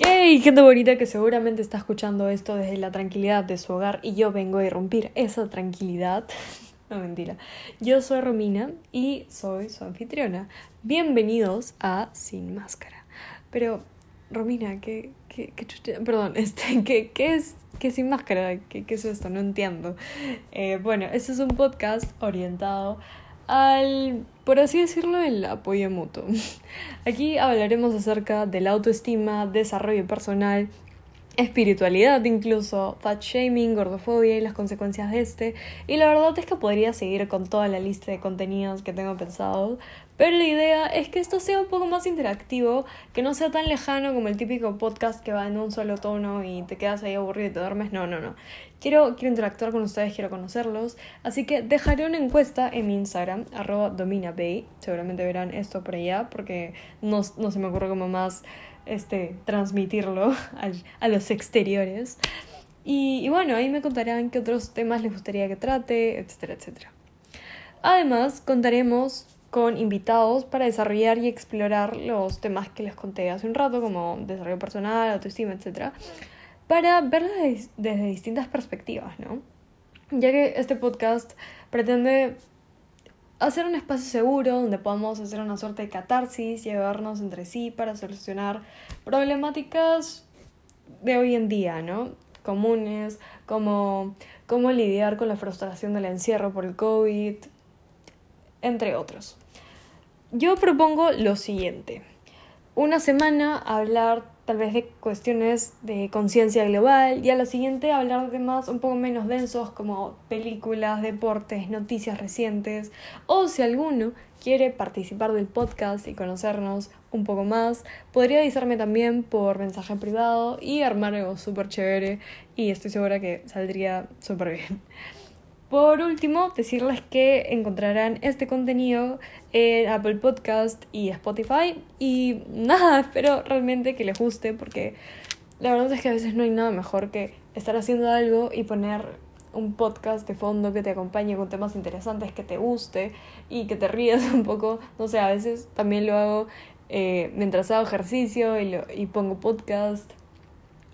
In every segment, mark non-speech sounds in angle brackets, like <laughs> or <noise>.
Hey, gente bonita que seguramente está escuchando esto desde la tranquilidad de su hogar y yo vengo a irrumpir esa tranquilidad. <laughs> No mentira. Yo soy Romina y soy su anfitriona. Bienvenidos a Sin Máscara. Pero, Romina, ¿qué, qué, Perdón, <laughs> este, ¿qué, qué es ¿Qué Sin Máscara? ¿Qué, ¿Qué, es esto? No entiendo. Eh, bueno, este es un podcast orientado al, por así decirlo, el apoyo mutuo. <laughs> Aquí hablaremos acerca de la autoestima, desarrollo personal, espiritualidad incluso, fat shaming, gordofobia y las consecuencias de este. Y la verdad es que podría seguir con toda la lista de contenidos que tengo pensado, pero la idea es que esto sea un poco más interactivo, que no sea tan lejano como el típico podcast que va en un solo tono y te quedas ahí aburrido y te duermes. No, no, no. Quiero, quiero interactuar con ustedes, quiero conocerlos. Así que dejaré una encuesta en mi Instagram, arroba dominabay. Seguramente verán esto por allá porque no, no se me ocurre como más este, transmitirlo <laughs> a los exteriores. Y, y bueno, ahí me contarán qué otros temas les gustaría que trate, etcétera, etcétera. Además, contaremos con invitados para desarrollar y explorar los temas que les conté hace un rato, como desarrollo personal, autoestima, etc. Para verlos desde, distintas perspectivas, ¿no? Ya que este podcast pretende hacer un espacio seguro donde podamos hacer una suerte de catarsis, llevarnos entre sí para solucionar problemáticas de hoy en día, ¿no? Comunes, como cómo lidiar con la frustración del encierro por el COVID, entre otros. Yo propongo lo siguiente. Una semana hablar tal vez de cuestiones de conciencia global y a la siguiente hablar de temas un poco menos densos como películas, deportes, noticias recientes o si alguno quiere participar del podcast y conocernos un poco más, podría avisarme también por mensaje privado y armar algo súper chévere y estoy segura que saldría súper bien. Por último, decirles que encontrarán este contenido en Apple Podcast y Spotify. Y nada, <laughs> espero realmente que les guste porque la verdad es que a veces no hay nada mejor que estar haciendo algo y poner un podcast de fondo que te acompañe con temas interesantes, que te guste y que te rías <laughs> un poco. No sé, a veces también lo hago eh, mientras hago ejercicio y, lo, y pongo podcast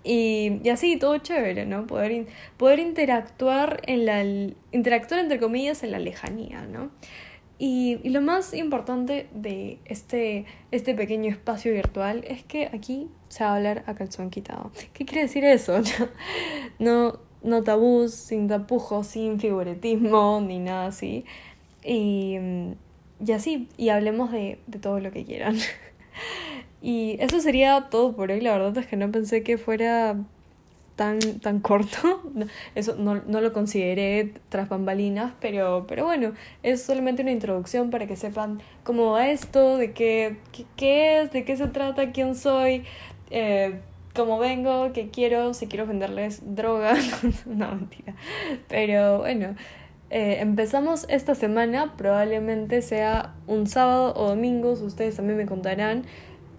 y, y, así, todo chévere, ¿no? Poder, poder interactuar en la... interactuar entre comillas en la lejanía, ¿no? Y, y, lo más importante de este, este pequeño espacio virtual es que aquí se va a hablar a calzón quitado. ¿Qué quiere decir eso? <laughs> no, no tabús, sin tapujos, sin figuretismo, <laughs> ni nada así. Y, y así, y hablemos de, de todo lo que quieran. <laughs> Y eso sería todo por hoy. La verdad es que no pensé que fuera tan, tan corto. <laughs> Eso no, no lo consideré tras bambalinas, pero, pero bueno, es solamente una introducción para que sepan cómo va esto, de qué, qué, es, de qué se trata, quién soy, eh, cómo vengo, qué quiero, si quiero venderles droga. <laughs> no, mentira. Pero bueno. Eh, empezamos esta semana, probablemente sea un sábado o domingo, ustedes también me contarán.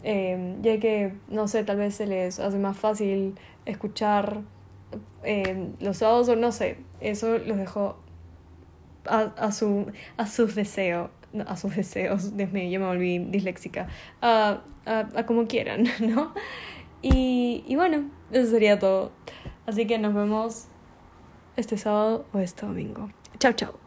Em, ya que, no sé, tal vez se les hace más fácil escuchar em, los sábados o no sé, eso los dejo a, a, su, a sus deseos, a sus deseos, Dios yo me volví disléxica, a, a, a como quieran, <laughs> ¿no? Y, y bueno, eso sería todo. Así que nos vemos este sábado o este domingo. Chao, chao.